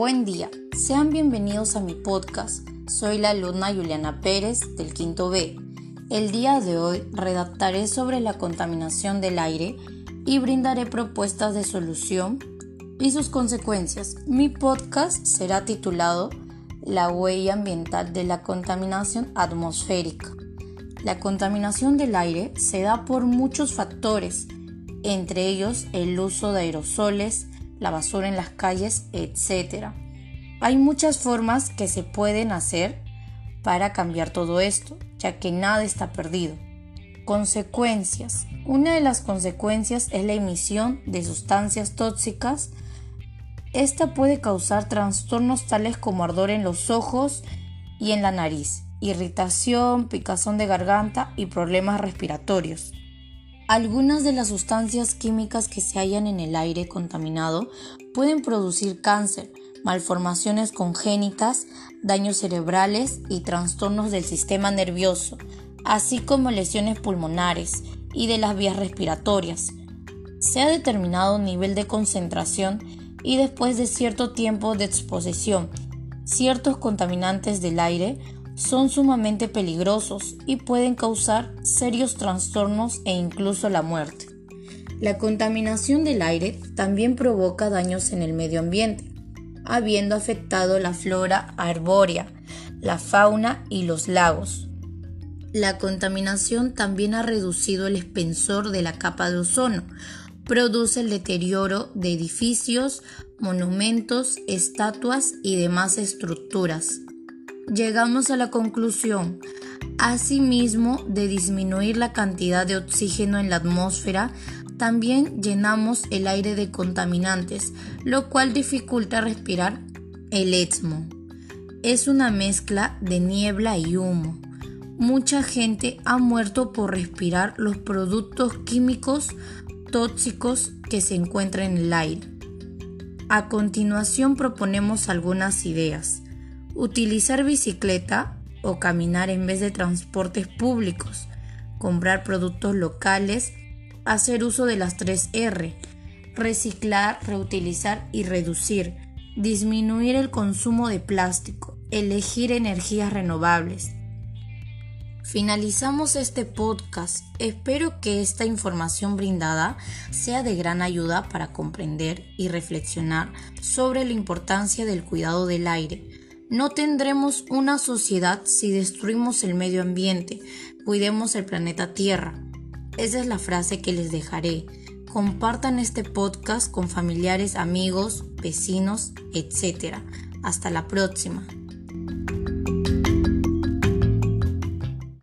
Buen día, sean bienvenidos a mi podcast. Soy la alumna Juliana Pérez del quinto B. El día de hoy redactaré sobre la contaminación del aire y brindaré propuestas de solución y sus consecuencias. Mi podcast será titulado La huella ambiental de la contaminación atmosférica. La contaminación del aire se da por muchos factores, entre ellos el uso de aerosoles, la basura en las calles, etc. Hay muchas formas que se pueden hacer para cambiar todo esto, ya que nada está perdido. Consecuencias. Una de las consecuencias es la emisión de sustancias tóxicas. Esta puede causar trastornos tales como ardor en los ojos y en la nariz, irritación, picazón de garganta y problemas respiratorios. Algunas de las sustancias químicas que se hallan en el aire contaminado pueden producir cáncer, malformaciones congénitas, daños cerebrales y trastornos del sistema nervioso, así como lesiones pulmonares y de las vías respiratorias. Se ha determinado un nivel de concentración y después de cierto tiempo de exposición, ciertos contaminantes del aire son sumamente peligrosos y pueden causar serios trastornos e incluso la muerte. La contaminación del aire también provoca daños en el medio ambiente, habiendo afectado la flora arbórea, la fauna y los lagos. La contaminación también ha reducido el espesor de la capa de ozono, produce el deterioro de edificios, monumentos, estatuas y demás estructuras llegamos a la conclusión, asimismo, de disminuir la cantidad de oxígeno en la atmósfera, también llenamos el aire de contaminantes, lo cual dificulta respirar el etmo. Es una mezcla de niebla y humo. Mucha gente ha muerto por respirar los productos químicos tóxicos que se encuentran en el aire. A continuación proponemos algunas ideas utilizar bicicleta o caminar en vez de transportes públicos, comprar productos locales, hacer uso de las 3 R, reciclar, reutilizar y reducir, disminuir el consumo de plástico, elegir energías renovables. Finalizamos este podcast. Espero que esta información brindada sea de gran ayuda para comprender y reflexionar sobre la importancia del cuidado del aire no tendremos una sociedad si destruimos el medio ambiente. Cuidemos el planeta Tierra. Esa es la frase que les dejaré. Compartan este podcast con familiares, amigos, vecinos, etc. Hasta la próxima.